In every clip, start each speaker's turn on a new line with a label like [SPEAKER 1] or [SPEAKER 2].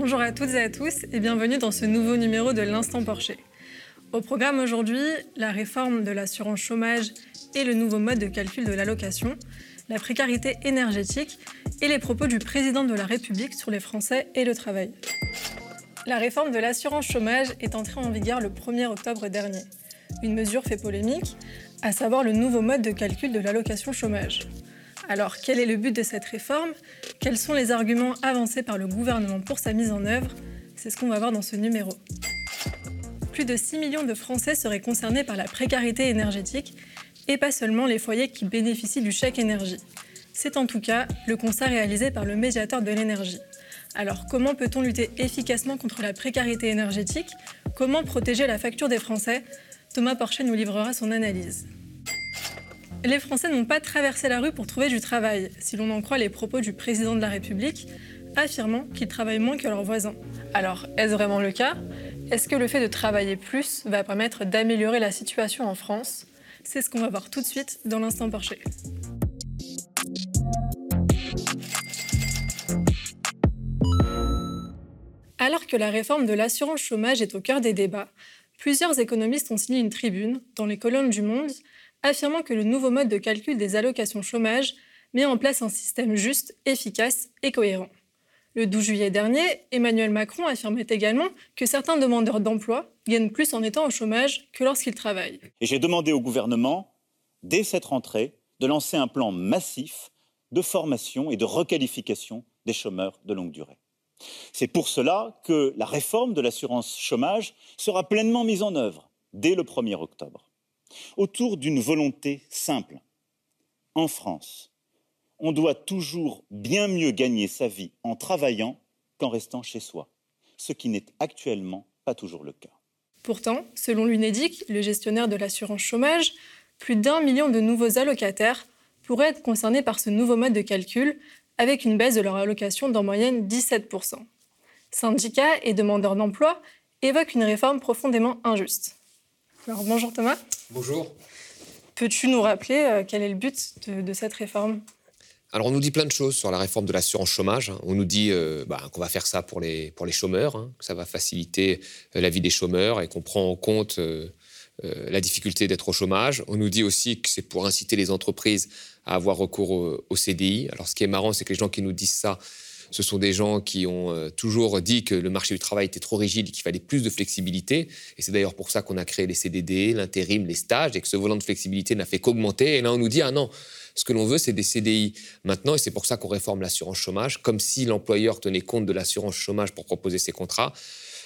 [SPEAKER 1] Bonjour à toutes et à tous et bienvenue dans ce nouveau numéro de l'Instant Porcher. Au programme aujourd'hui, la réforme de l'assurance chômage et le nouveau mode de calcul de l'allocation, la précarité énergétique et les propos du président de la République sur les Français et le travail. La réforme de l'assurance chômage est entrée en vigueur le 1er octobre dernier. Une mesure fait polémique, à savoir le nouveau mode de calcul de l'allocation chômage. Alors, quel est le but de cette réforme? Quels sont les arguments avancés par le gouvernement pour sa mise en œuvre? C'est ce qu'on va voir dans ce numéro. Plus de 6 millions de Français seraient concernés par la précarité énergétique et pas seulement les foyers qui bénéficient du chèque énergie. C'est en tout cas le constat réalisé par le médiateur de l'énergie. Alors comment peut-on lutter efficacement contre la précarité énergétique? Comment protéger la facture des Français? Thomas Porcher nous livrera son analyse. Les Français n'ont pas traversé la rue pour trouver du travail, si l'on en croit les propos du président de la République, affirmant qu'ils travaillent moins que leurs voisins. Alors, est-ce vraiment le cas? Est-ce que le fait de travailler plus va permettre d'améliorer la situation en France? C'est ce qu'on va voir tout de suite dans l'instant Porcher. Alors que la réforme de l'assurance chômage est au cœur des débats, plusieurs économistes ont signé une tribune dans les colonnes du Monde affirmant que le nouveau mode de calcul des allocations chômage met en place un système juste, efficace et cohérent. Le 12 juillet dernier, Emmanuel Macron affirmait également que certains demandeurs d'emploi gagnent plus en étant au chômage que lorsqu'ils travaillent.
[SPEAKER 2] Et j'ai demandé au gouvernement, dès cette rentrée, de lancer un plan massif de formation et de requalification des chômeurs de longue durée. C'est pour cela que la réforme de l'assurance chômage sera pleinement mise en œuvre dès le 1er octobre, autour d'une volonté simple. En France, on doit toujours bien mieux gagner sa vie en travaillant qu'en restant chez soi, ce qui n'est actuellement pas toujours le cas.
[SPEAKER 1] Pourtant, selon l'UNEDIC, le gestionnaire de l'assurance chômage, plus d'un million de nouveaux allocataires pourraient être concernés par ce nouveau mode de calcul avec une baisse de leur allocation d'en moyenne 17%. Syndicats et demandeurs d'emploi évoquent une réforme profondément injuste. Alors bonjour Thomas.
[SPEAKER 3] Bonjour.
[SPEAKER 1] Peux-tu nous rappeler euh, quel est le but de, cette réforme?
[SPEAKER 3] Alors, on nous dit plein de choses sur la réforme de l'assurance chômage. On nous dit euh, bah, qu'on va faire ça pour les, pour les chômeurs, hein, que ça va faciliter euh, la vie des chômeurs et qu'on prend en compte la difficulté d'être au chômage. On nous dit aussi que c'est pour inciter les entreprises à avoir recours au, CDI. Alors ce qui est marrant, c'est que les gens qui nous disent ça, ce sont des gens qui ont euh, toujours dit que le marché du travail était trop rigide et qu'il fallait plus de flexibilité. Et c'est d'ailleurs pour ça qu'on a créé les CDD, l'intérim, les stages, et que ce volant de flexibilité n'a fait qu'augmenter. Et là, on nous dit, ah non, ce que l'on veut, c'est des CDI maintenant, et c'est pour ça qu'on réforme l'assurance chômage, comme si l'employeur tenait compte de l'assurance chômage pour proposer ses contrats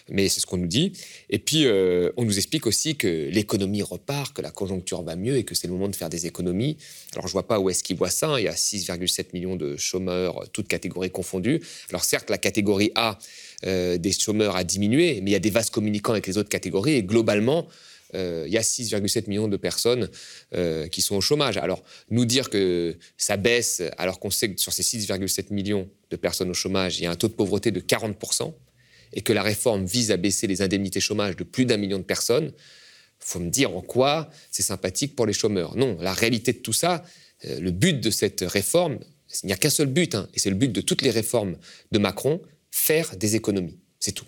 [SPEAKER 3] mais c'est ce qu'on nous dit. Et puis, euh, on nous explique aussi que l'économie repart, que la conjoncture va mieux et que c'est le moment de faire des économies. Alors, je vois pas où est-ce qu'ils voient ça. Il y a 6,7 millions de chômeurs, toutes catégories confondues. Alors, certes, la catégorie A euh, des chômeurs a diminué, mais il y a des vases communicants avec les autres catégories. Et globalement, euh, il y a 6,7 millions de personnes qui sont au chômage. Alors, nous dire que ça baisse, alors qu'on sait que sur ces 6,7 millions de personnes au chômage, il y a un taux de pauvreté de 40 et que la réforme vise à baisser les indemnités chômage de plus d'un million de personnes, faut me dire en quoi c'est sympathique pour les chômeurs. Non, la réalité de tout ça, euh, le but de cette réforme, il n'y a qu'un seul but, hein, et c'est le but de toutes les réformes de Macron, faire des économies. C'est tout.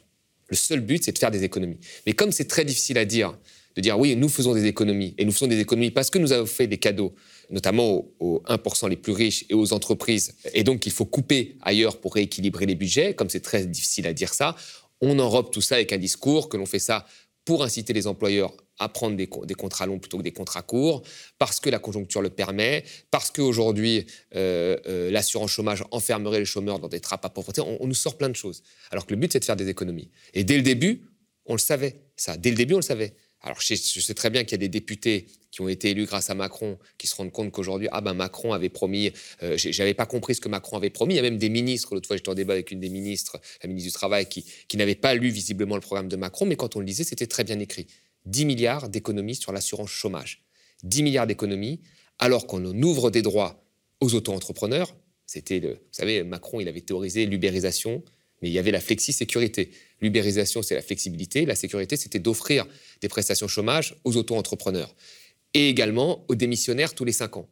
[SPEAKER 3] Le seul but, c'est de faire des économies. Mais comme c'est très difficile à dire, de dire oui, nous faisons des économies, et nous faisons des économies parce que nous avons fait des cadeaux, notamment aux, 1% les plus riches et aux entreprises, et donc il faut couper ailleurs pour rééquilibrer les budgets, comme c'est très difficile à dire ça, on enrobe tout ça avec un discours que l'on fait ça pour inciter les employeurs à prendre des, contrats longs plutôt que des contrats courts, parce que la conjoncture le permet, parce qu'aujourd'hui, euh, euh, l'assurance chômage enfermerait les chômeurs dans des trappes à pauvreté. On, on, nous sort plein de choses. Alors que le but, c'est de faire des économies. Et dès le début, on le savait, ça. Dès le début, on le savait. Alors, je sais, très bien qu'il y a des députés qui ont été élus grâce à Macron qui se rendent compte qu'aujourd'hui, ah ben Macron avait promis, euh, j'avais pas compris ce que Macron avait promis. Il y a même des ministres, l'autre fois j'étais en débat avec une des ministres, la ministre du Travail, qui, qui n'avait pas lu visiblement le programme de Macron, mais quand on le lisait, c'était très bien écrit. 10 milliards d'économies sur l'assurance chômage. 10 milliards d'économies, alors qu'on ouvre des droits aux auto-entrepreneurs. C'était, vous savez, Macron, il avait théorisé l'ubérisation, mais il y avait la flexi-sécurité. L'ubérisation, c'est la flexibilité. La sécurité, c'était d'offrir des prestations chômage aux auto-entrepreneurs et également aux démissionnaires tous les cinq ans.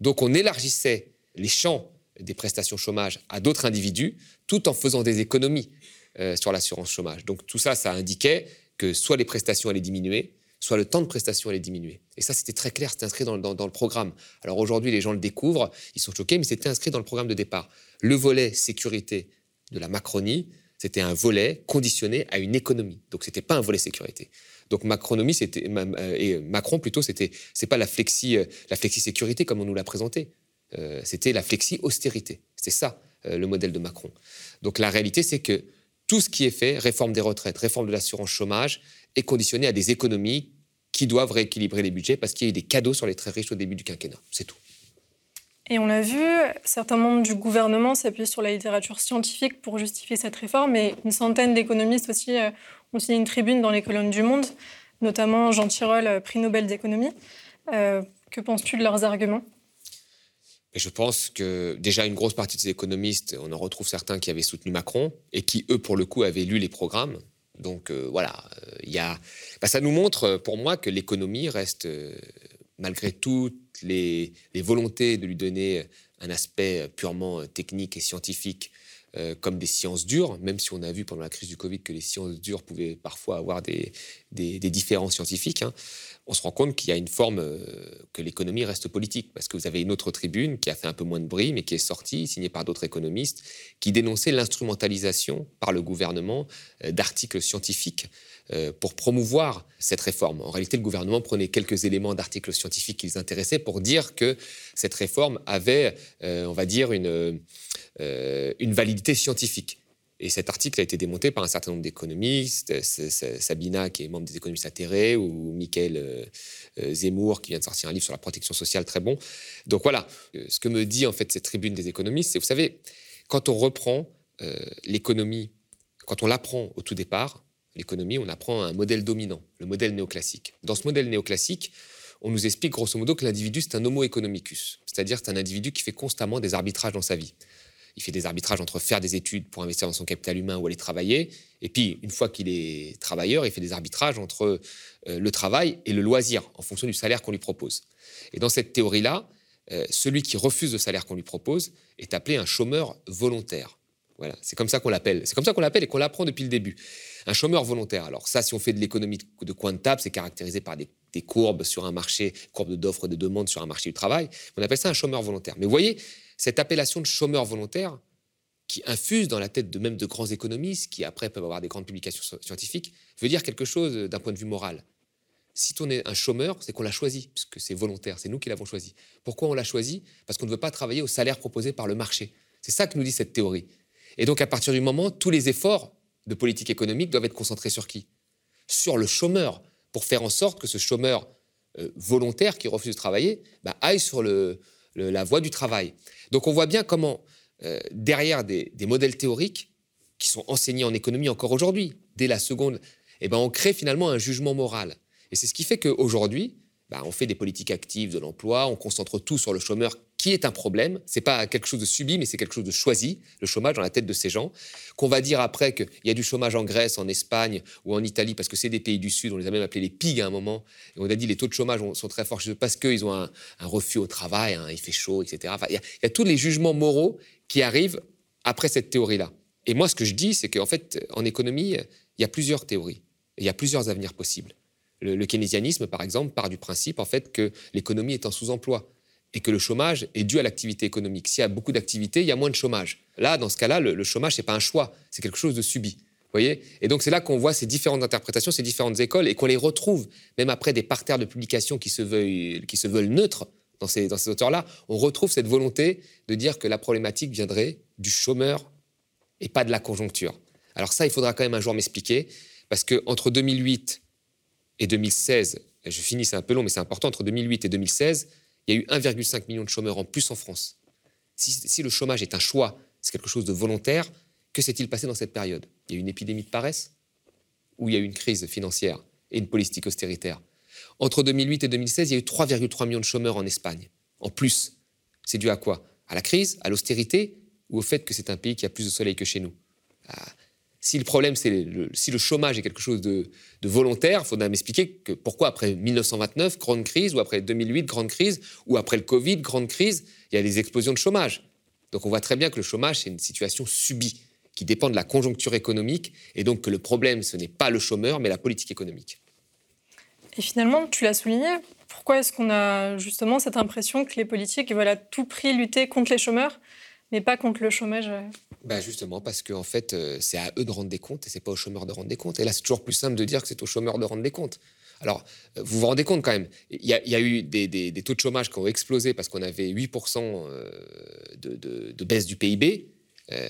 [SPEAKER 3] Donc on élargissait les champs des prestations chômage à d'autres individus tout en faisant des économies. sur l'assurance chômage. Donc tout ça, ça indiquait que soit les prestations allaient diminuer, soit le temps de prestation allait diminuer. Et ça, c'était très clair, c'était inscrit dans, le programme. Alors aujourd'hui, les gens le découvrent, ils sont choqués, mais c'était inscrit dans le programme de départ. Le volet sécurité de la Macronie, c'était un volet conditionné à une économie. Donc c'était pas un volet sécurité. Donc Macronomie, c'était euh, et Macron plutôt, c'était c'est pas la flexi euh, la flexi sécurité comme on nous l'a présenté. Euh, c'était la flexi austérité. C'est ça le modèle de Macron. Donc la réalité, c'est que tout ce qui est fait, réforme des retraites, réforme de l'assurance chômage, est conditionné à des économies qui doivent rééquilibrer les budgets parce qu'il y a eu des cadeaux sur les très riches au début du quinquennat. C'est tout.
[SPEAKER 1] Et on l'a vu, certains membres du gouvernement s'appuient sur la littérature scientifique pour justifier cette réforme, et une centaine d'économistes aussi euh, ont signé une tribune dans les colonnes du Monde, notamment Jean Tirole, euh, prix Nobel d'économie. Euh, que penses-tu de leurs arguments?
[SPEAKER 3] Je pense que déjà une grosse partie de ces économistes, on en retrouve certains qui avaient soutenu Macron et qui, eux, pour le coup, avaient lu les programmes. Donc voilà, bah, ça nous montre pour moi que l'économie reste, malgré toutes les, volontés de lui donner un aspect purement technique et scientifique, comme des sciences dures, même si on a vu pendant la crise du Covid que les sciences dures pouvaient parfois avoir des, des, différences scientifiques. Hein on se rend compte qu'il y a une forme euh, que l'économie reste politique, parce que vous avez une autre tribune qui a fait un peu moins de bruit, mais qui est sortie, signée par d'autres économistes, qui dénonçait l'instrumentalisation par le gouvernement euh, d'articles scientifiques euh, pour promouvoir cette réforme. En réalité, le gouvernement prenait quelques éléments d'articles scientifiques qui les intéressaient pour dire que cette réforme avait, on va dire, une, une validité scientifique. Et cet article a été démonté par un certain nombre d'économistes, Sabina, qui est membre des économistes atterrés, ou Michael euh, euh, Zemmour, qui vient de sortir un livre sur la protection sociale très bon. Donc voilà, euh, ce que me dit en fait cette tribune des économistes, c'est, vous savez, quand on reprend l'économie, quand on l'apprend au tout départ, l'économie, on apprend un modèle dominant, le modèle néoclassique. Dans ce modèle néoclassique, on nous explique grosso modo que l'individu, c'est un homo economicus, c'est-à-dire c'est un individu qui fait constamment des arbitrages dans sa vie. Il fait des arbitrages entre faire des études pour investir dans son capital humain ou aller travailler. Et puis, une fois qu'il est travailleur, il fait des arbitrages entre euh, le travail et le loisir, en fonction du salaire qu'on lui propose. Et dans cette théorie-là, euh, celui qui refuse le salaire qu'on lui propose est appelé un chômeur volontaire. Voilà, c'est comme ça qu'on l'appelle. C'est comme ça qu'on l'appelle et qu'on l'apprend depuis le début. Un chômeur volontaire. Alors ça, si on fait de l'économie de coin de table, c'est caractérisé par des, courbes sur un marché, courbes d'offres et de demandes sur un marché du travail. On appelle ça un chômeur volontaire. Mais vous voyez, cette appellation de chômeur volontaire, qui infuse dans la tête de même de grands économistes, qui après peuvent avoir des grandes publications scientifiques, veut dire quelque chose d'un point de vue moral. Si on est un chômeur, c'est qu'on l'a choisi, puisque c'est volontaire, c'est nous qui l'avons choisi. Pourquoi on l'a choisi? Parce qu'on ne veut pas travailler au salaire proposé par le marché. C'est ça que nous dit cette théorie. Et donc à partir du moment, tous les efforts de politique économique doivent être concentrés sur qui? Sur le chômeur, pour faire en sorte que ce chômeur euh, volontaire qui refuse de travailler bah, aille sur la voie du travail. Donc on voit bien comment, euh, derrière des, modèles théoriques qui sont enseignés en économie encore aujourd'hui, dès la seconde, eh ben, on crée finalement un jugement moral. Et c'est ce qui fait qu'aujourd'hui, bah, on fait des politiques actives de l'emploi, on concentre tout sur le chômeur qui est un problème. C'est pas quelque chose de subi, mais c'est quelque chose de choisi, le chômage dans la tête de ces gens. Qu'on va dire après qu'il y a du chômage en Grèce, en Espagne ou en Italie, parce que c'est des pays du Sud, on les a même appelés les pigs à un moment. Et on a dit les taux de chômage sont très forts parce qu'ils ont un, refus au travail, hein, il fait chaud, etc. il, y a, tous les jugements moraux qui arrivent après cette théorie-là. Et moi, ce que je dis, c'est qu'en fait, en économie, il y a plusieurs théories, il y a plusieurs avenirs possibles. Le, le keynésianisme, par exemple, part du principe en fait que l'économie est en sous-emploi et que le chômage est dû à l'activité économique. S'il y a beaucoup d'activité, il y a moins de chômage. Là, dans ce cas-là, le, chômage, ce n'est pas un choix, c'est quelque chose de subi. Voyez? Et donc c'est là qu'on voit ces différentes interprétations, ces différentes écoles, et qu'on les retrouve, même après des parterres de publications qui se veulent, neutres dans ces, dans ces auteurs-là, on retrouve cette volonté de dire que la problématique viendrait du chômeur et pas de la conjoncture. Alors ça, il faudra quand même un jour m'expliquer, parce qu'entre 2008 et 2016, je finis, c'est un peu long, mais c'est important, entre 2008 et 2016, il y a eu 1,5 million de chômeurs en plus en France. Si, le chômage est un choix, c'est quelque chose de volontaire, que s'est-il passé dans cette période? Il y a eu une épidémie de paresse ou il y a eu une crise financière et une politique austéritaire? Entre 2008 et 2016, il y a eu 3,3 millions de chômeurs en Espagne. En plus, c'est dû à quoi? À la crise À l'austérité Ou au fait que c'est un pays qui a plus de soleil que chez nous? Si le problème, c'est si le chômage est quelque chose de, volontaire, il faudra m'expliquer que pourquoi après 1929, grande crise, ou après 2008, grande crise, ou après le Covid, grande crise, il y a des explosions de chômage. Donc on voit très bien que le chômage, c'est une situation subie. qui dépend de la conjoncture économique, et donc que le problème, ce n'est pas le chômeur, mais la politique économique.
[SPEAKER 1] Et finalement, tu l'as souligné, pourquoi est-ce qu'on a justement cette impression que les politiques veulent à tout prix lutter contre les chômeurs, mais pas contre le chômage
[SPEAKER 3] ben justement, parce qu'en fait, euh, c'est à eux de rendre des comptes et c'est pas aux chômeurs de rendre des comptes. Et là, c'est toujours plus simple de dire que c'est aux chômeurs de rendre des comptes. Alors, euh, vous vous rendez compte quand même, il y, a, eu des, taux de chômage qui ont explosé parce qu'on avait 8% euh, de, baisse du PIB.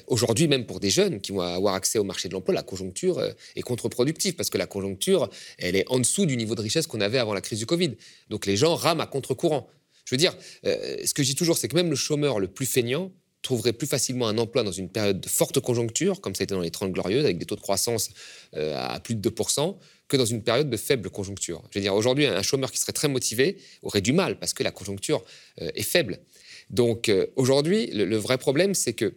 [SPEAKER 3] Aujourd'hui, même pour des jeunes qui vont avoir accès au marché de l'emploi, la conjoncture est contre-productive parce que la conjoncture, elle est en dessous du niveau de richesse qu'on avait avant la crise du Covid. Donc les gens rament à contre-courant. Je veux dire, ce que je dis toujours, c'est que même le chômeur le plus feignant, trouverait plus facilement un emploi dans une période de forte conjoncture, comme ça a été dans les 30 glorieuses, avec des taux de croissance euh, à plus de 2%, que dans une période de faible conjoncture. Je veux dire, aujourd'hui, un chômeur qui serait très motivé aurait du mal parce que la conjoncture euh, est faible. Donc euh, aujourd'hui, le, vrai problème, c'est que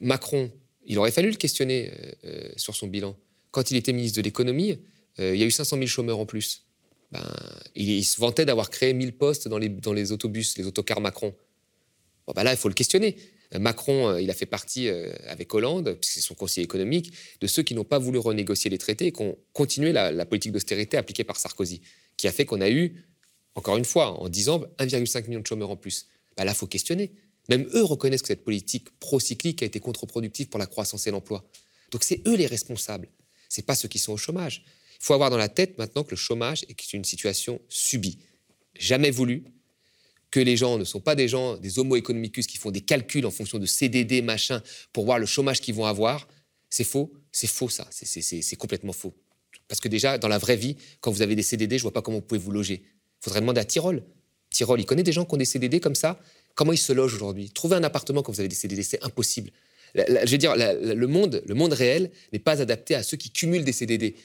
[SPEAKER 3] Macron, il aurait fallu le questionner sur son bilan. Quand il était ministre de l'économie, il y a eu 500 000 chômeurs en plus. Ben, il, se vantait d'avoir créé 1000 postes dans les, dans les autobus, les autocars Macron. Bah là, il faut le questionner. Euh, Macron, euh, il a fait partie, euh, avec Hollande, puisque c'est son conseiller économique, de ceux qui n'ont pas voulu renégocier les traités et qui ont continué la, politique d'austérité appliquée par Sarkozy, qui a fait qu'on a eu, encore une fois, en 10 ans, 1,5 million de chômeurs en plus. Bah là, il faut questionner. Même eux reconnaissent que cette politique pro-cyclique a été contre-productive pour la croissance et l'emploi. Donc c'est eux les responsables. Ce pas ceux qui sont au chômage. Il faut avoir dans la tête maintenant que le chômage est une situation subie, jamais voulue, que les gens ne sont pas des gens, des homo economicus qui font des calculs en fonction de CDD, machin, pour voir le chômage qu'ils vont avoir, c'est faux. C'est faux, ça. C'est complètement faux. Parce que déjà, dans la vraie vie, quand vous avez des CDD, je vois pas comment vous pouvez vous loger. Il faudrait demander à Tyrol. Tyrol, il connaît des gens qui ont des CDD comme ça. Comment ils se logent aujourd'hui? Trouver un appartement quand vous avez des CDD, c'est impossible. je veux dire, le, monde, le monde réel n'est pas adapté à ceux qui cumulent des CDD.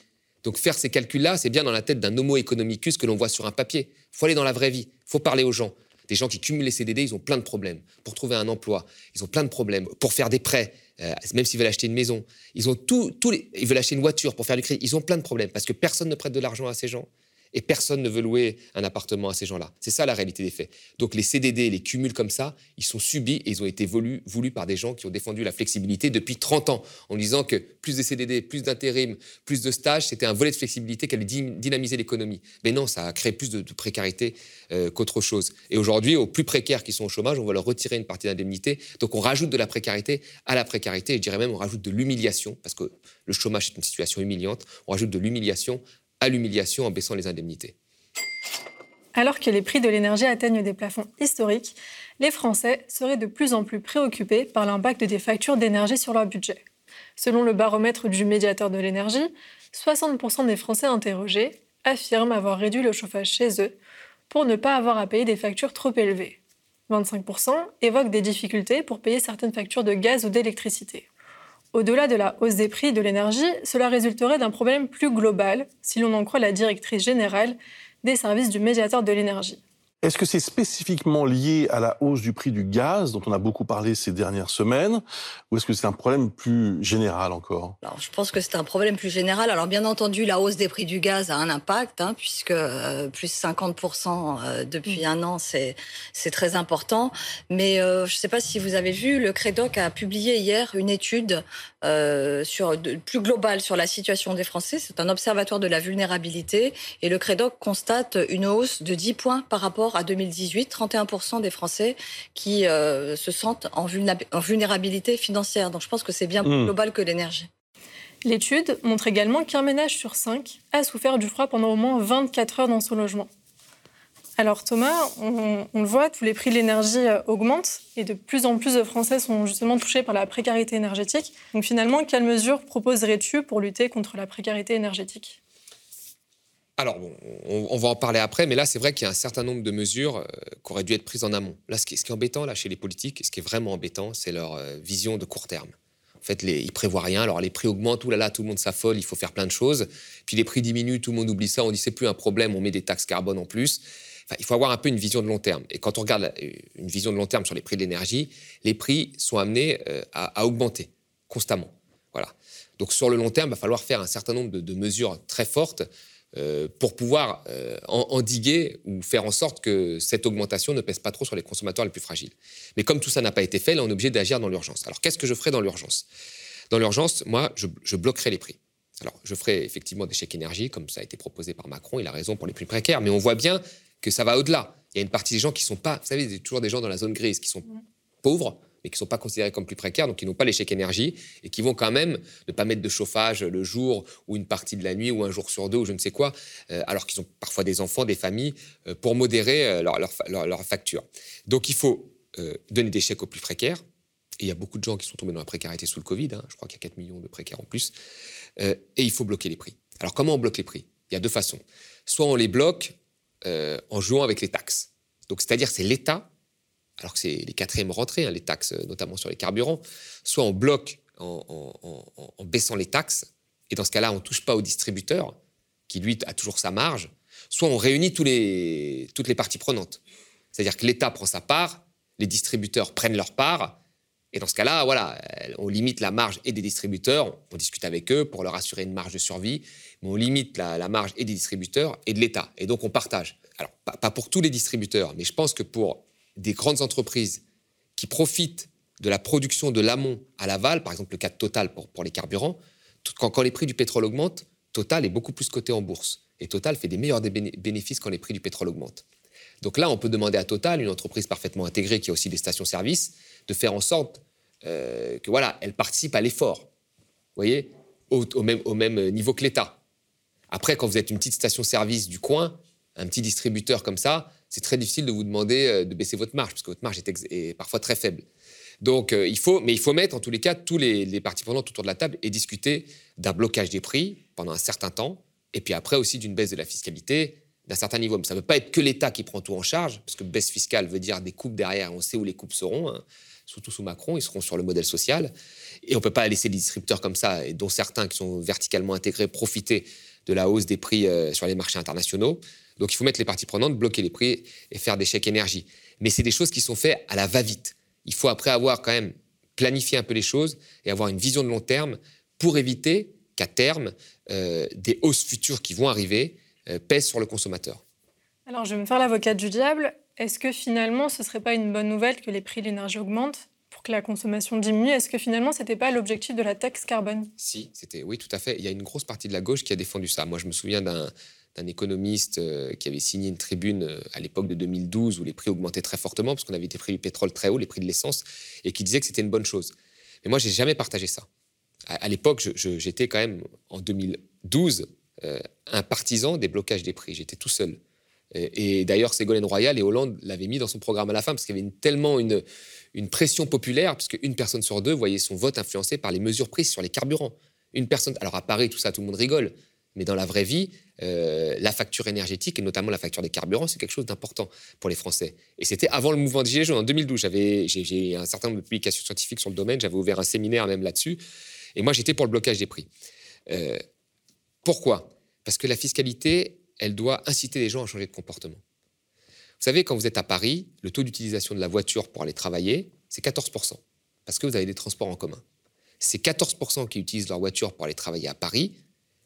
[SPEAKER 3] Donc faire ces calculs-là, c'est bien dans la tête d'un homo economicus que l'on voit sur un papier. Il faut aller dans la vraie vie, il faut parler aux gens. Des gens qui cumulent les CDD, ils ont plein de problèmes. Pour trouver un emploi, ils ont plein de problèmes. Pour faire des prêts, euh, même s'ils veulent acheter une maison, ils ont tout, les, ils veulent acheter une voiture pour faire du crédit. Ils ont plein de problèmes parce que personne ne prête de l'argent à ces gens et personne ne veut louer un appartement à ces gens-là. C'est ça la réalité des faits. Donc les CDD, les cumuls comme ça, ils sont subis et ils ont été voulus, par des gens qui ont défendu la flexibilité depuis 30 ans, en disant que plus de CDD, plus d'intérim, plus de stages, c'était un volet de flexibilité qui allait dynamiser l'économie. Mais non, ça a créé plus de, précarité euh, qu'autre chose. Et aujourd'hui, aux plus précaires qui sont au chômage, on va leur retirer une partie d'indemnité. Donc on rajoute de la précarité à la précarité, et je dirais même on rajoute de l'humiliation, parce que le chômage est une situation humiliante, on rajoute de l'humiliation à l'humiliation en baissant les indemnités.
[SPEAKER 1] Alors que les prix de l'énergie atteignent des plafonds historiques, les Français seraient de plus en plus préoccupés par l'impact des factures d'énergie sur leur budget. Selon le baromètre du médiateur de l'énergie, 60% des Français interrogés affirment avoir réduit le chauffage chez eux pour ne pas avoir à payer des factures trop élevées. 25% évoquent des difficultés pour payer certaines factures de gaz ou d'électricité. Au-delà de la hausse des prix de l'énergie, cela résulterait d'un problème plus global, si l'on en croit la directrice générale des services du médiateur de l'énergie.
[SPEAKER 4] Est-ce que c'est spécifiquement lié à la hausse du prix du gaz, dont on a beaucoup parlé ces dernières semaines, ou est-ce que c'est un problème plus général encore?
[SPEAKER 5] Alors, Je pense que c'est un problème plus général. Alors bien entendu, la hausse des prix du gaz a un impact, hein, puisque euh, plus 50% euh, depuis un an, c'est c'est très important. Mais euh, je ne sais pas si vous avez vu, le Crédoc a publié hier une étude sur de, plus globale sur la situation des Français. C'est un observatoire de la vulnérabilité, et le Crédoc constate une hausse de 10 points par rapport à 2018, 31% des Français qui euh, se sentent en, vulnérabilité financière. Donc je pense que c'est bien plus hmm. global que l'énergie.
[SPEAKER 1] L'étude montre également qu'un ménage sur cinq a souffert du froid pendant au moins 24 heures dans son logement. Alors Thomas, on, le voit, tous les prix de l'énergie euh, augmentent et de plus en plus de Français sont justement touchés par la précarité énergétique. Donc finalement, quelles mesures proposerais-tu pour lutter contre la précarité énergétique?
[SPEAKER 3] Alors, on, va en parler après, mais là, c'est vrai qu'il y a un certain nombre de mesures euh, qui auraient dû être prises en amont. Là, ce qui, est embêtant là, chez les politiques, ce qui est vraiment embêtant, c'est leur euh, vision de court terme. En fait, les, ils prévoient rien. Alors, les prix augmentent, là là, tout le monde s'affole, il faut faire plein de choses. Puis les prix diminuent, tout le monde oublie ça, on dit c'est plus un problème, on met des taxes carbone en plus. il faut avoir un peu une vision de long terme. Et quand on regarde une vision de long terme sur les prix de l'énergie, les prix sont amenés euh, à, augmenter constamment. Voilà. Donc, sur le long terme, il va falloir faire un certain nombre de mesures très fortes euh, pour pouvoir euh, endiguer ou faire en sorte que cette augmentation ne pèse pas trop sur les consommateurs les plus fragiles. Mais comme tout ça n'a pas été fait, là, on est obligé d'agir dans l'urgence. Alors, qu'est-ce que je ferai dans l'urgence? Dans l'urgence, moi, je, je bloquerai les prix. Alors, je ferai effectivement des chèques énergie, comme ça a été proposé par Macron, il a raison pour les plus précaires, mais on voit bien que ça va au-delà. Il y a une partie des gens qui ne sont pas, vous savez, il y a toujours des gens dans la zone grise qui sont pauvres, mais qui ne sont pas considérés comme plus précaires, donc qui n'ont pas chèques énergie, et qui vont quand même ne pas mettre de chauffage le jour ou une partie de la nuit ou un jour sur deux ou je ne sais quoi, euh, alors qu'ils ont parfois des enfants, des familles, euh, pour modérer euh, leur, leur, leur, facture. Donc il faut donner des chèques aux plus précaires, et il y a beaucoup de gens qui sont tombés dans la précarité sous le Covid, hein. je crois qu'il y a 4 millions de précaires en plus, et il faut bloquer les prix. Alors comment on bloque les prix? Il y a deux façons. Soit on les bloque en jouant avec les taxes. Donc c'est-à-dire c'est l'État alors que c'est les quatrièmes rentrées, hein, les taxes, euh, notamment sur les carburants, soit on bloque en, baissant les taxes, et dans ce cas-là, on ne touche pas au distributeur, qui lui a toujours sa marge, soit on réunit tous les, toutes les parties prenantes. C'est-à-dire que l'État prend sa part, les distributeurs prennent leur part, et dans ce cas-là, voilà, on limite la marge et des distributeurs, on discute avec eux pour leur assurer une marge de survie, mais on limite la, marge et des distributeurs et de l'État. Et donc on partage. Alors, pas pour tous les distributeurs, mais je pense que pour des grandes entreprises qui profitent de la production de l'amont à l'aval, par exemple le cas de Total pour, les carburants, quand, les prix du pétrole augmentent, Total est beaucoup plus coté en bourse. Et Total fait des meilleurs bénéfices quand les prix du pétrole augmentent. Donc là, on peut demander à Total, une entreprise parfaitement intégrée qui a aussi des stations-service, de faire en sorte euh, que voilà, elle participe à l'effort. Voyez, au même niveau que l'État. Après, quand vous êtes une petite station-service du coin, un petit distributeur comme ça, c'est très difficile de vous demander euh, de baisser votre marge, parce que votre marge est, parfois très faible. Donc, euh, il faut, mais il faut mettre en tous les cas tous les, parties prenantes autour de la table et discuter d'un blocage des prix pendant un certain temps, et puis après aussi d'une baisse de la fiscalité d'un certain niveau. Mais ça ne veut pas être que l'État qui prend tout en charge, parce que baisse fiscale veut dire des coupes derrière, on sait où les coupes seront, hein. surtout sous Macron, ils seront sur le modèle social. Et on ne peut pas laisser les distributeurs comme ça, dont certains qui sont verticalement intégrés, profiter de la hausse des prix euh, sur les marchés internationaux. Donc il faut mettre les parties prenantes, bloquer les prix et faire des chèques énergie. Mais c'est des choses qui sont faites à la va-vite. Il faut après avoir quand même planifié un peu les choses et avoir une vision de long terme pour éviter qu'à terme, euh, des hausses futures qui vont arriver euh, pèsent sur le consommateur.
[SPEAKER 1] Alors je vais me faire l'avocate du diable. Est-ce que finalement ce ne serait pas une bonne nouvelle que les prix de l'énergie augmentent pour que la consommation diminue? Est-ce que finalement ce n'était pas l'objectif de la taxe carbone?
[SPEAKER 3] Si, c'était oui tout à fait. Il y a une grosse partie de la gauche qui a défendu ça. Moi je me souviens d'un d'un économiste euh, qui avait signé une tribune euh, à l'époque de 2012 où les prix augmentaient très fortement parce qu'on avait été prix du pétrole très haut, les prix de l'essence, et qui disait que c'était une bonne chose. Mais moi, j'ai jamais partagé ça. À, l'époque, j'étais quand même en 2012 euh, un partisan des blocages des prix. J'étais tout seul. Et, d'ailleurs, Ségolène Royal et Hollande l'avaient mis dans son programme à la fin parce qu'il y avait tellement une, une pression populaire, puisque une personne sur deux voyait son vote influencé par les mesures prises sur les carburants. Une personne, alors à Paris, tout ça, tout le monde rigole, mais dans la vraie vie, euh, la facture énergétique, et notamment la facture des carburants, c'est quelque chose d'important pour les Français. Et c'était avant le mouvement des Gilets jaunes, en 2012. J'avais, j'ai, un certain nombre de publications scientifiques sur le domaine, j'avais ouvert un séminaire même là-dessus. Et moi, j'étais pour le blocage des prix. Euh, pourquoi? Parce que la fiscalité, elle doit inciter les gens à changer de comportement. Vous savez, quand vous êtes à Paris, le taux d'utilisation de la voiture pour aller travailler, c'est 14%, parce que vous avez des transports en commun. Ces 14% qui utilisent leur voiture pour aller travailler à Paris,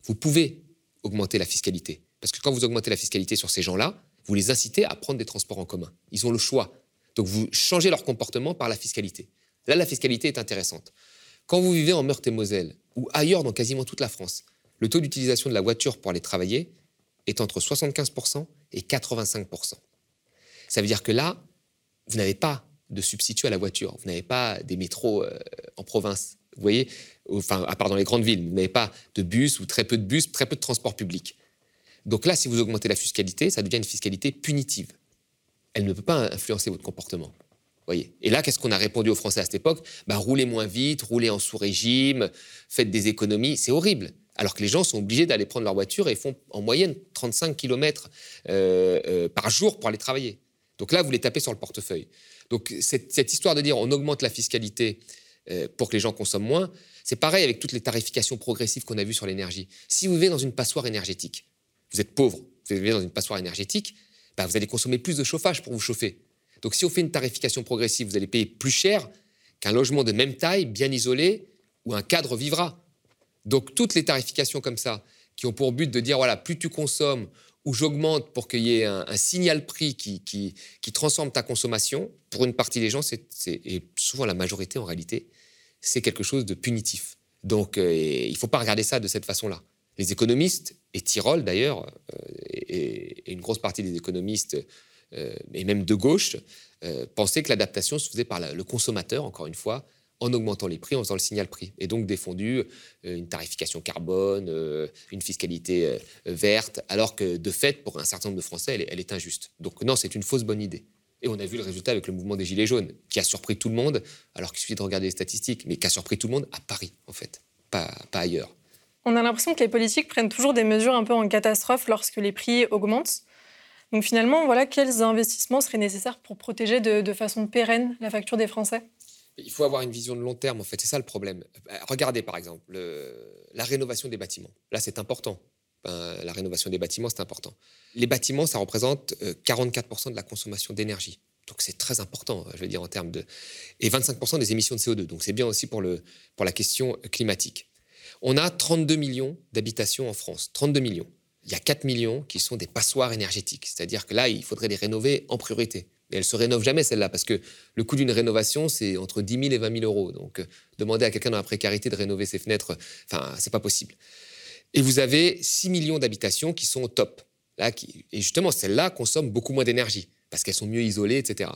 [SPEAKER 3] vous pouvez augmenter la fiscalité. Parce que quand vous augmentez la fiscalité sur ces gens-là, vous les incitez à prendre des transports en commun. Ils ont le choix. Donc vous changez leur comportement par la fiscalité. Là, la fiscalité est intéressante. Quand vous vivez en Meurthe-et-Moselle ou ailleurs dans quasiment toute la France, le taux d'utilisation de la voiture pour aller travailler est entre 75% et 85%. Ça veut dire que là, vous n'avez pas de substitut à la voiture. Vous n'avez pas des métros euh, en province. Vous voyez, enfin, à part dans les grandes villes, vous n'avez pas de bus ou très peu de bus, très peu de transports publics. Donc là, si vous augmentez la fiscalité, ça devient une fiscalité punitive. Elle ne peut pas influencer votre comportement. Voyez. Et là, qu'est-ce qu'on a répondu aux Français à cette époque? Ben, Roulez moins vite, roulez en sous-régime, faites des économies. C'est horrible. Alors que les gens sont obligés d'aller prendre leur voiture et font en moyenne 35 km euh, euh, par jour pour aller travailler. Donc là, vous les tapez sur le portefeuille. Donc cette, cette histoire de dire on augmente la fiscalité pour que les gens consomment moins. C'est pareil avec toutes les tarifications progressives qu'on a vues sur l'énergie. Si vous vivez dans une passoire énergétique, vous êtes pauvre, vous vivez dans une passoire énergétique, bah, vous allez consommer plus de chauffage pour vous chauffer. Donc si on fait une tarification progressive, vous allez payer plus cher qu'un logement de même taille, bien isolé, où un cadre vivra. Donc toutes les tarifications comme ça, qui ont pour but de dire, voilà, plus tu consommes, ou j'augmente pour qu'il y ait un, signal prix qui, qui, qui, transforme ta consommation, pour une partie des gens, c'est, et souvent la majorité en réalité, c'est quelque chose de punitif. Donc, euh, il ne faut pas regarder ça de cette façon-là. Les économistes, et Tyrol d'ailleurs, euh, et, une grosse partie des économistes, euh, et même de gauche, pensaient que l'adaptation se faisait par le consommateur, encore une fois, en augmentant les prix, en faisant le signal prix. Et donc défendu une tarification carbone, une fiscalité verte, alors que de fait, pour un certain nombre de Français, elle est injuste. Donc non, c'est une fausse bonne idée. Et on a vu le résultat avec le mouvement des Gilets jaunes, qui a surpris tout le monde, alors qu'il suffit de regarder les statistiques, mais qui a surpris tout le monde à Paris, en fait, pas, pas ailleurs.
[SPEAKER 1] On a l'impression que les politiques prennent toujours des mesures un peu en catastrophe lorsque les prix augmentent. Donc finalement, voilà, quels investissements seraient nécessaires pour protéger de, façon pérenne la facture des Français?
[SPEAKER 3] Il faut avoir une vision de long terme, en fait. C'est ça le problème. Regardez, par exemple, la rénovation des bâtiments. Là, c'est important. Ben, la rénovation des bâtiments, c'est important. Les bâtiments, ça représente 44% euh, de la consommation d'énergie. Donc c'est très important, je veux dire, en termes de... Et 25% des émissions de CO2. Donc c'est bien aussi pour, le, pour la question climatique. On a 32 millions d'habitations en France. 32 millions. Il y a 4 millions qui sont des passoires énergétiques. C'est-à-dire que là, il faudrait les rénover en priorité. Mais elles ne se rénovent jamais, celles-là, parce que le coût d'une rénovation, c'est entre 10 000 et 20 000 euros. Donc, euh, demander à quelqu'un dans la précarité de rénover ses fenêtres, enfin, c'est pas possible. Et vous avez 6 millions d'habitations qui sont au top. Là, et justement, celles-là consomment beaucoup moins d'énergie parce qu'elles sont mieux isolées, etc.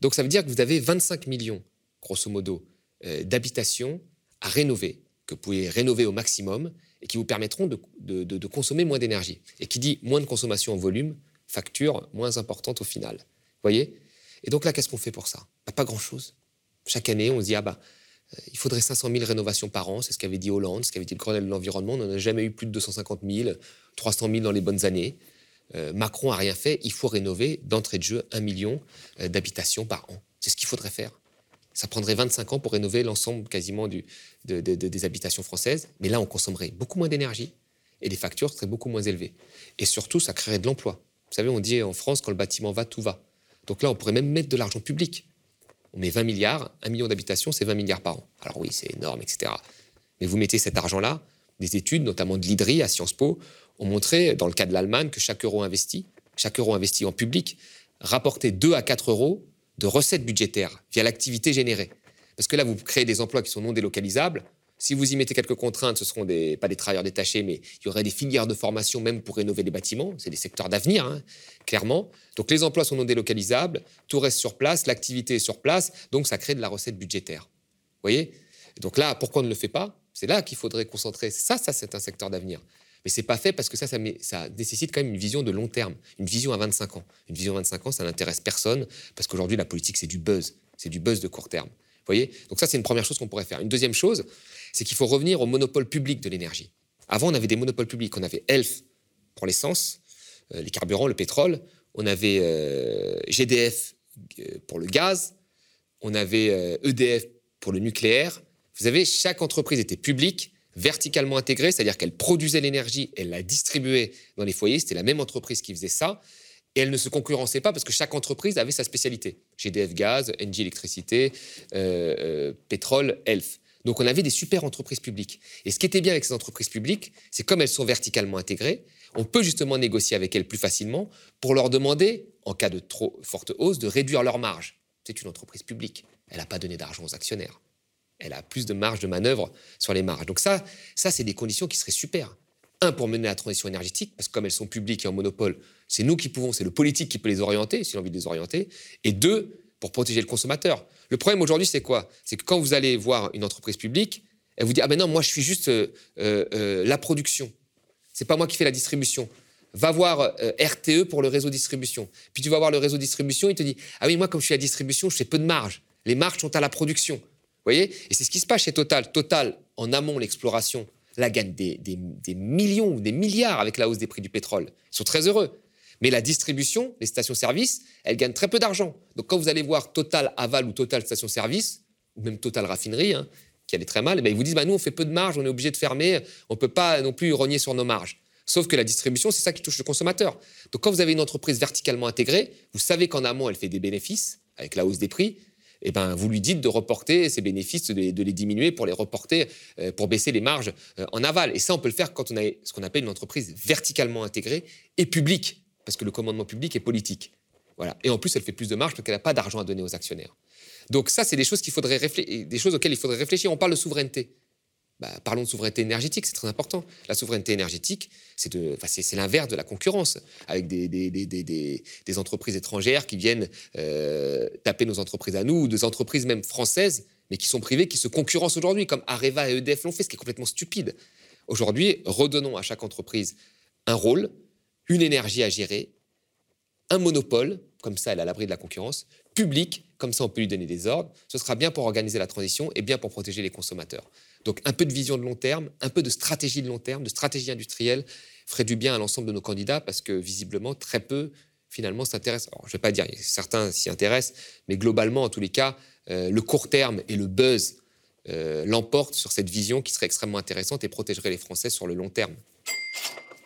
[SPEAKER 3] Donc ça veut dire que vous avez 25 millions, grosso modo, euh, d'habitations à rénover, que vous pouvez rénover au maximum et qui vous permettront de, consommer moins d'énergie. Et qui dit moins de consommation en volume, facture moins importante au final. Vous voyez? Et donc là, qu'est-ce qu'on fait pour ça? Bah, Pas grand-chose. Chaque année, on se dit, ah bah, il faudrait 500 000 rénovations par an, c'est ce qu'avait dit Hollande, ce qu'avait dit le colonel de l'environnement. On n'en a jamais eu plus de 250 000, 300 000 dans les bonnes années. Euh, Macron a rien fait. Il faut rénover d'entrée de jeu un million euh, d'habitations par an. C'est ce qu'il faudrait faire. Ça prendrait 25 ans pour rénover l'ensemble quasiment des habitations françaises. Mais là, on consommerait beaucoup moins d'énergie et les factures seraient beaucoup moins élevées. Et surtout, ça créerait de l'emploi. Vous savez, on dit en France, quand le bâtiment va, tout va. Donc là, on pourrait même mettre de l'argent public on met 20 milliards, un million d'habitations, c'est 20 milliards par an. Alors oui, c'est énorme, etc. Mais vous mettez cet argent-là, des études, notamment de l'IDRI à Sciences Po, ont montré, dans le cas de l'Allemagne, que chaque euro investi, chaque euro investi en public, rapportait 2 à 4 euros de recettes budgétaires via l'activité générée. Parce que là, vous créez des emplois qui sont non délocalisables, si vous y mettez quelques contraintes, ce seront pas des travailleurs détachés, mais il y aurait des filières de formation même pour rénover les bâtiments. C'est des secteurs d'avenir, hein, clairement. Donc les emplois sont non délocalisables, tout reste sur place, l'activité est sur place, donc ça crée de la recette budgétaire. Vous voyez? Donc là, pourquoi on ne le fait pas? C'est là qu'il faudrait concentrer. Ça, ça c'est un secteur d'avenir. Mais c'est pas fait parce que ça, ça, ça, nécessite quand même une vision de long terme, une vision à 25 ans. Une vision à 25 ans, ça n'intéresse personne parce qu'aujourd'hui, la politique, c'est du buzz. C'est du buzz de court terme. Voyez? Donc ça, c'est une première chose qu'on pourrait faire. Une deuxième chose, c'est qu'il faut revenir au monopole public de l'énergie. Avant, on avait des monopoles publics. On avait Elf pour l'essence, euh, les carburants, le pétrole. On avait euh, GDF euh, pour le gaz. On avait EDF e pour le nucléaire. Vous savez, chaque entreprise était publique, verticalement intégrée, c'est-à-dire qu'elle produisait l'énergie, elle la distribuait dans les foyers. C'était la même entreprise qui faisait ça. Et elle ne se concurrençait pas parce que chaque entreprise avait sa spécialité. GDF Gaz, Engie Électricité, Pétrole, Elf. Donc on avait des super entreprises publiques. Et ce qui était bien avec ces entreprises publiques, c'est comme elles sont verticalement intégrées, on peut justement négocier avec elles plus facilement pour leur demander, en cas de trop forte hausse, de réduire leur marge. C'est une entreprise publique. Elle n'a pas donné d'argent aux actionnaires. Elle a plus de marge de manœuvre sur les marges. Donc ça, ça c'est des conditions qui seraient super. Un, pour mener la transition énergétique, parce que comme elles sont publiques et en monopole, c'est nous qui pouvons, c'est le politique qui peut les orienter, s'il a envie de les orienter. Et deux, pour protéger le consommateur. Le problème aujourd'hui, c'est quoi? C'est que quand vous allez voir une entreprise publique, elle vous dit Ah ben non, moi je suis juste euh, euh, euh, la production. C'est pas moi qui fais la distribution. Va voir RTE pour le réseau distribution. Puis tu vas voir le réseau distribution, il te dit Ah oui, moi comme je suis la distribution, je fais peu de marge. Les marges sont à la production. Vous voyez? Et c'est ce qui se passe chez Total. Total, en amont, l'exploration, là, gagne des, des millions ou des milliards avec la hausse des prix du pétrole. Ils sont très heureux. Mais la distribution, les stations-service, elles gagnent très peu d'argent. Donc quand vous allez voir Total Aval ou Total Station-Service, ou même Total Raffinerie, hein, qui allait très mal, eh ben, ils vous disent bah, nous, on fait peu de marge, on est obligé de fermer, on ne peut pas non plus rogner sur nos marges. Sauf que la distribution, c'est ça qui touche le consommateur. Donc quand vous avez une entreprise verticalement intégrée, vous savez qu'en amont, elle fait des bénéfices avec la hausse des prix. Eh ben, vous lui dites de reporter ses bénéfices, de les, diminuer pour les reporter, euh, pour baisser les marges euh, en aval. Et ça, on peut le faire quand on a ce qu'on appelle une entreprise verticalement intégrée et publique parce que le commandement public est politique. Voilà. Et en plus, elle fait plus de marge parce qu'elle n'a pas d'argent à donner aux actionnaires. Donc ça, c'est des choses, qu'il faudrait des choses auxquelles il faudrait réfléchir. On parle de souveraineté. Bah, parlons de souveraineté énergétique, c'est très important. La souveraineté énergétique, c'est l'inverse de la concurrence, avec des, entreprises étrangères qui viennent euh, taper nos entreprises à nous, ou des entreprises même françaises, mais qui sont privées, qui se concurrencent aujourd'hui, comme Areva et EDF l'ont fait, ce qui est complètement stupide. Aujourd'hui, redonnons à chaque entreprise un rôle, une énergie à gérer, un monopole, comme ça elle est à l'abri de la concurrence, public, comme ça on peut lui donner des ordres. Ce sera bien pour organiser la transition et bien pour protéger les consommateurs. Donc un peu de vision de long terme, un peu de stratégie de long terme, de stratégie industrielle ferait du bien à l'ensemble de nos candidats parce que visiblement très peu finalement s'intéressent. Alors je ne vais pas dire, certains s'y intéressent, mais globalement en tous les cas, euh, le court terme et le buzz euh, l'emportent sur cette vision qui serait extrêmement intéressante et protégerait les Français sur le long terme.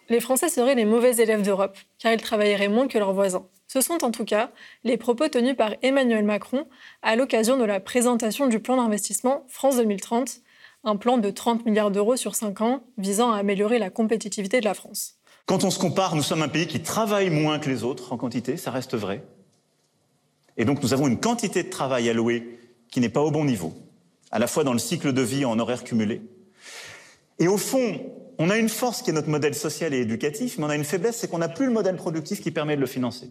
[SPEAKER 1] Les Français seraient les mauvais élèves d'Europe, car ils travailleraient moins que leurs voisins. Ce sont en tout cas les propos tenus par Emmanuel Macron à l'occasion de la présentation du plan d'investissement France 2030, un plan de 30 milliards d'euros sur 5 ans visant à améliorer la compétitivité de la France.
[SPEAKER 2] Quand on se compare, nous sommes un pays qui travaille moins que les autres en quantité, ça reste vrai. Et donc nous avons une quantité de travail allouée qui n'est pas au bon niveau, à la fois dans le cycle de vie en horaire cumulé. Et au fond, on a une force qui est notre modèle social et éducatif, mais on a une faiblesse, c'est qu'on n'a plus le modèle productif qui permet de le financer.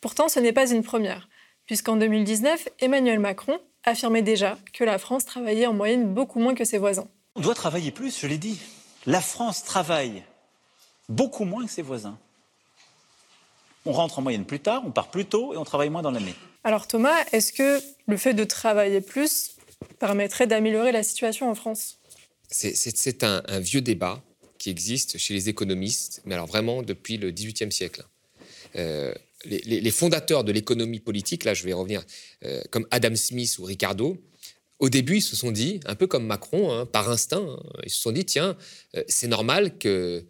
[SPEAKER 1] Pourtant, ce n'est pas une première, puisqu'en 2019, Emmanuel Macron affirmait déjà que la France travaillait en moyenne beaucoup moins que ses voisins.
[SPEAKER 2] On doit travailler plus, je l'ai dit. La France travaille beaucoup moins que ses voisins. On rentre en moyenne plus tard, on part plus tôt et on travaille moins dans l'année.
[SPEAKER 1] Alors Thomas, est-ce que le fait de travailler plus permettrait d'améliorer la situation en France?
[SPEAKER 3] C'est un, vieux débat qui existe chez les économistes, mais alors vraiment depuis le XVIIIe siècle. Euh, les, fondateurs de l'économie politique, là je vais revenir, euh, comme Adam Smith ou Ricardo, au début ils se sont dit, un peu comme Macron, hein, par instinct, hein, ils se sont dit, tiens, euh, c'est normal que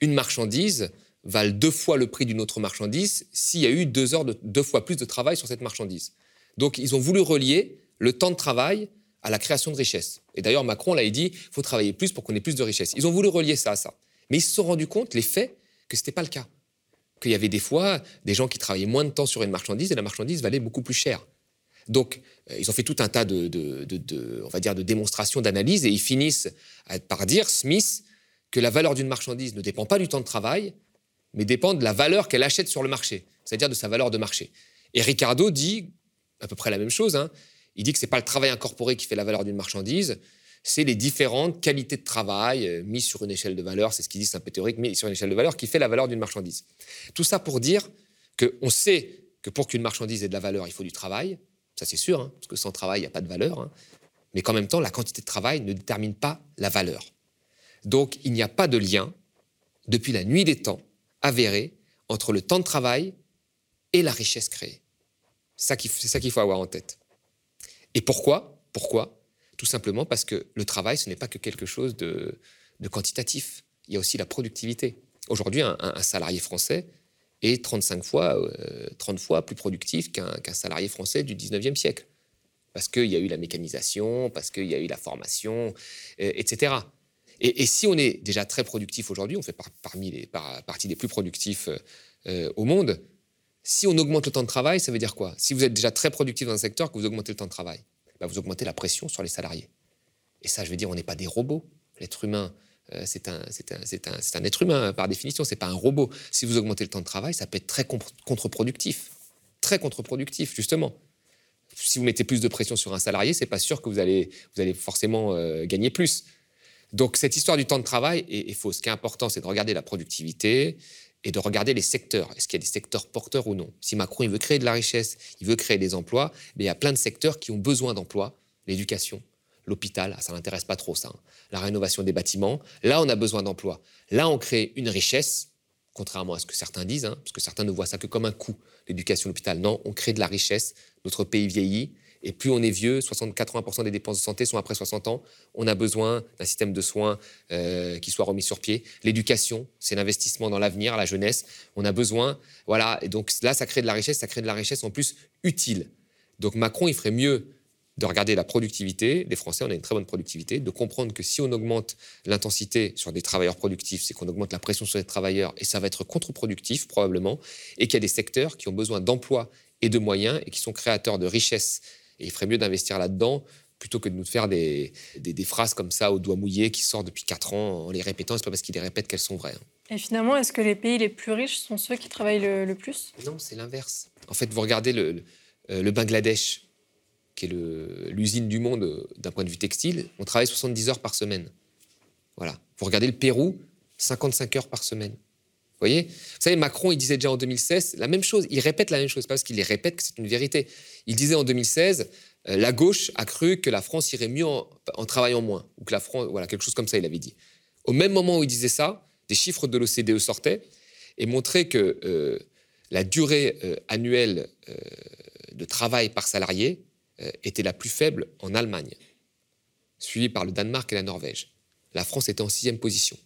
[SPEAKER 3] une marchandise vale deux fois le prix d'une autre marchandise s'il y a eu deux fois plus de travail sur cette marchandise. Donc ils ont voulu relier le temps de travail à la création de richesse. Et d'ailleurs Macron l'a dit, il faut travailler plus pour qu'on ait plus de richesse. Ils ont voulu relier ça à ça. Mais ils se sont rendus compte, les faits, que ce n'était pas le cas qu'il y avait des fois des gens qui travaillaient moins de temps sur une marchandise et la marchandise valait beaucoup plus cher. Donc, euh, ils ont fait tout un tas de, on va dire, de démonstrations, d'analyses, et ils finissent par dire, Smith, que la valeur d'une marchandise ne dépend pas du temps de travail, mais dépend de la valeur qu'elle achète sur le marché, c'est-à-dire de sa valeur de marché. Et Ricardo dit à peu près la même chose. Hein. Il dit que ce n'est pas le travail incorporé qui fait la valeur d'une marchandise, c'est les différentes qualités de travail euh, mises sur une échelle de valeur, c'est ce qu'il dit, c'est un peu théorique, mis sur une échelle de valeur qui fait la valeur d'une marchandise. Tout ça pour dire qu'on sait que pour qu'une marchandise ait de la valeur, il faut du travail, ça c'est sûr, hein, parce que sans travail, il n'y a pas de valeur, hein. mais qu'en même temps, la quantité de travail ne détermine pas la valeur. Donc il n'y a pas de lien, depuis la nuit des temps, avéré entre le temps de travail et la richesse créée. C'est ça qu'il faut avoir en tête. Et pourquoi? Pourquoi? Tout simplement parce que le travail, ce n'est pas que quelque chose de, quantitatif. Il y a aussi la productivité. Aujourd'hui, un, salarié français est 35 fois, 30 euh, fois plus productif qu'un salarié français du 19e siècle. Parce qu'il y a eu la mécanisation, parce qu'il y a eu la formation, euh, etc. Et, si on est déjà très productif aujourd'hui, on fait parmi les, partie des plus productifs euh, au monde, si on augmente le temps de travail, ça veut dire quoi? Si vous êtes déjà très productif dans un secteur, que vous augmentez le temps de travail, bah, vous augmentez la pression sur les salariés. Et ça, je veux dire, on n'est pas des robots. L'être humain, euh, c'est un, un, un, être humain par définition, c'est pas un robot. Si vous augmentez le temps de travail, ça peut être très contre-productif. Très contre-productif, justement. Si vous mettez plus de pression sur un salarié, c'est pas sûr que vous allez, vous allez forcément euh, gagner plus. Donc cette histoire du temps de travail est, est fausse. Ce qui est important, c'est de regarder la productivité, et de regarder les secteurs. Est-ce qu'il y a des secteurs porteurs ou non? Si Macron il veut créer de la richesse, il veut créer des emplois, mais il y a plein de secteurs qui ont besoin d'emplois. L'éducation, l'hôpital, ah, ça n'intéresse pas trop ça. Hein. La rénovation des bâtiments, là on a besoin d'emplois. Là on crée une richesse, contrairement à ce que certains disent, hein, parce que certains ne voient ça que comme un coût, l'éducation, l'hôpital. Non, on crée de la richesse. Notre pays vieillit, et plus on est vieux, 60-80% des dépenses de santé sont après 60 ans. On a besoin d'un système de soins euh, qui soit remis sur pied. L'éducation, c'est l'investissement dans l'avenir, la jeunesse. On a besoin, voilà. Et donc là, ça crée de la richesse, ça crée de la richesse en plus utile. Donc Macron, il ferait mieux de regarder la productivité. Les Français, on a une très bonne productivité, de comprendre que si on augmente l'intensité sur des travailleurs productifs, c'est qu'on augmente la pression sur les travailleurs et ça va être contre-productif probablement, et qu'il y a des secteurs qui ont besoin d'emplois et de moyens et qui sont créateurs de richesses et il ferait mieux d'investir là-dedans plutôt que de nous faire des, des, phrases comme ça au doigt mouillé qui sortent depuis 4 ans en les répétant. C'est pas parce qu'ils les répètent qu'elles sont vraies. Hein.
[SPEAKER 1] Et finalement, est-ce que les pays les plus riches sont ceux qui travaillent le, plus?
[SPEAKER 3] Non, c'est l'inverse. En fait, vous regardez le, le, Bangladesh, qui est l'usine du monde euh, d'un point de vue textile, on travaille 70 heures par semaine. Voilà. Vous regardez le Pérou, 55 heures par semaine. Vous savez, Macron, il disait déjà en 2016 la même chose. Il répète la même chose, parce qu'il les répète que c'est une vérité. Il disait en 2016, euh, la gauche a cru que la France irait mieux en, travaillant moins, ou que la France, voilà, quelque chose comme ça, il avait dit. Au même moment où il disait ça, des chiffres de l'OCDE sortaient et montraient que euh, la durée euh, annuelle de travail par salarié était la plus faible en Allemagne, suivie par le Danemark et la Norvège. La France était en sixième position.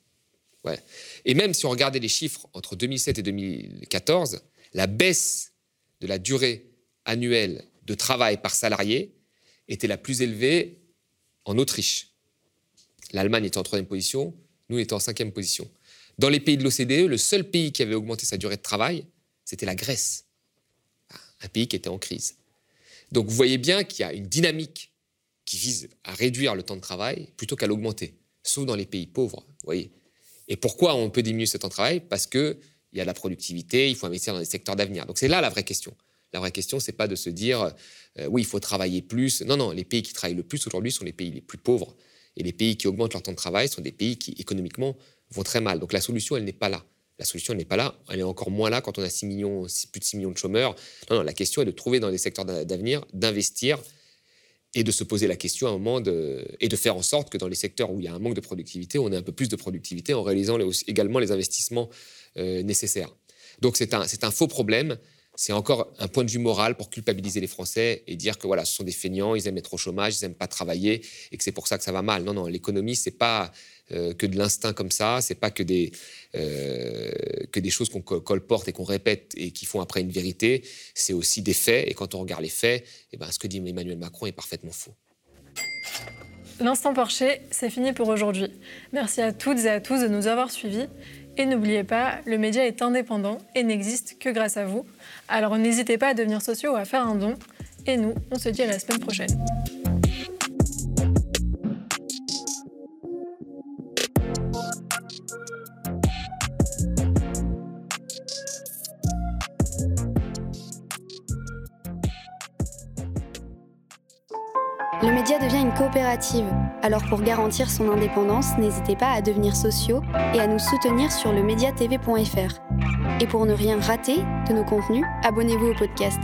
[SPEAKER 3] Et même si on regardait les chiffres entre 2007 et 2014, la baisse de la durée annuelle de travail par salarié était la plus élevée en Autriche. L'Allemagne était en troisième position, nous étions en cinquième position. Dans les pays de l'OCDE, le seul pays qui avait augmenté sa durée de travail, c'était la Grèce, un pays qui était en crise. Donc vous voyez bien qu'il y a une dynamique qui vise à réduire le temps de travail plutôt qu'à l'augmenter, sauf dans les pays pauvres. Vous voyez, et pourquoi on peut diminuer ce temps de travail? Parce qu'il y a de la productivité, il faut investir dans des secteurs d'avenir. Donc c'est là la vraie question. La vraie question, c'est pas de se dire euh, oui, il faut travailler plus. Non, non, les pays qui travaillent le plus aujourd'hui sont les pays les plus pauvres. Et les pays qui augmentent leur temps de travail sont des pays qui, économiquement, vont très mal. Donc la solution, elle n'est pas là. La solution, n'est pas là. Elle est encore moins là quand on a 6 millions, plus de 6 millions de chômeurs. Non, non, la question est de trouver dans des secteurs d'avenir, d'investir et de se poser la question à un moment de, et de faire en sorte que dans les secteurs où il y a un manque de productivité, on ait un peu plus de productivité en réalisant également les investissements euh, nécessaires. Donc c'est un, un faux problème. C'est encore un point de vue moral pour culpabiliser les Français et dire que voilà, ce sont des feignants, ils aiment être au chômage, ils n'aiment pas travailler et que c'est pour ça que ça va mal. Non, non, l'économie, c'est pas euh, que de l'instinct comme ça, c'est pas que des, euh, que des choses qu'on colporte et qu'on répète et qui font après une vérité, c'est aussi des faits. Et quand on regarde les faits, eh ben, ce que dit Emmanuel Macron est parfaitement faux.
[SPEAKER 1] L'instant Porcher, c'est fini pour aujourd'hui. Merci à toutes et à tous de nous avoir suivis. Et n'oubliez pas, le média est indépendant et n'existe que grâce à vous. Alors n'hésitez pas à devenir sociaux ou à faire un don. Et nous, on se dit à la semaine prochaine.
[SPEAKER 6] Alors pour garantir son indépendance, n'hésitez pas à devenir sociaux et à nous soutenir sur le mediatv.fr. Et pour ne rien rater de nos contenus, abonnez-vous au podcast.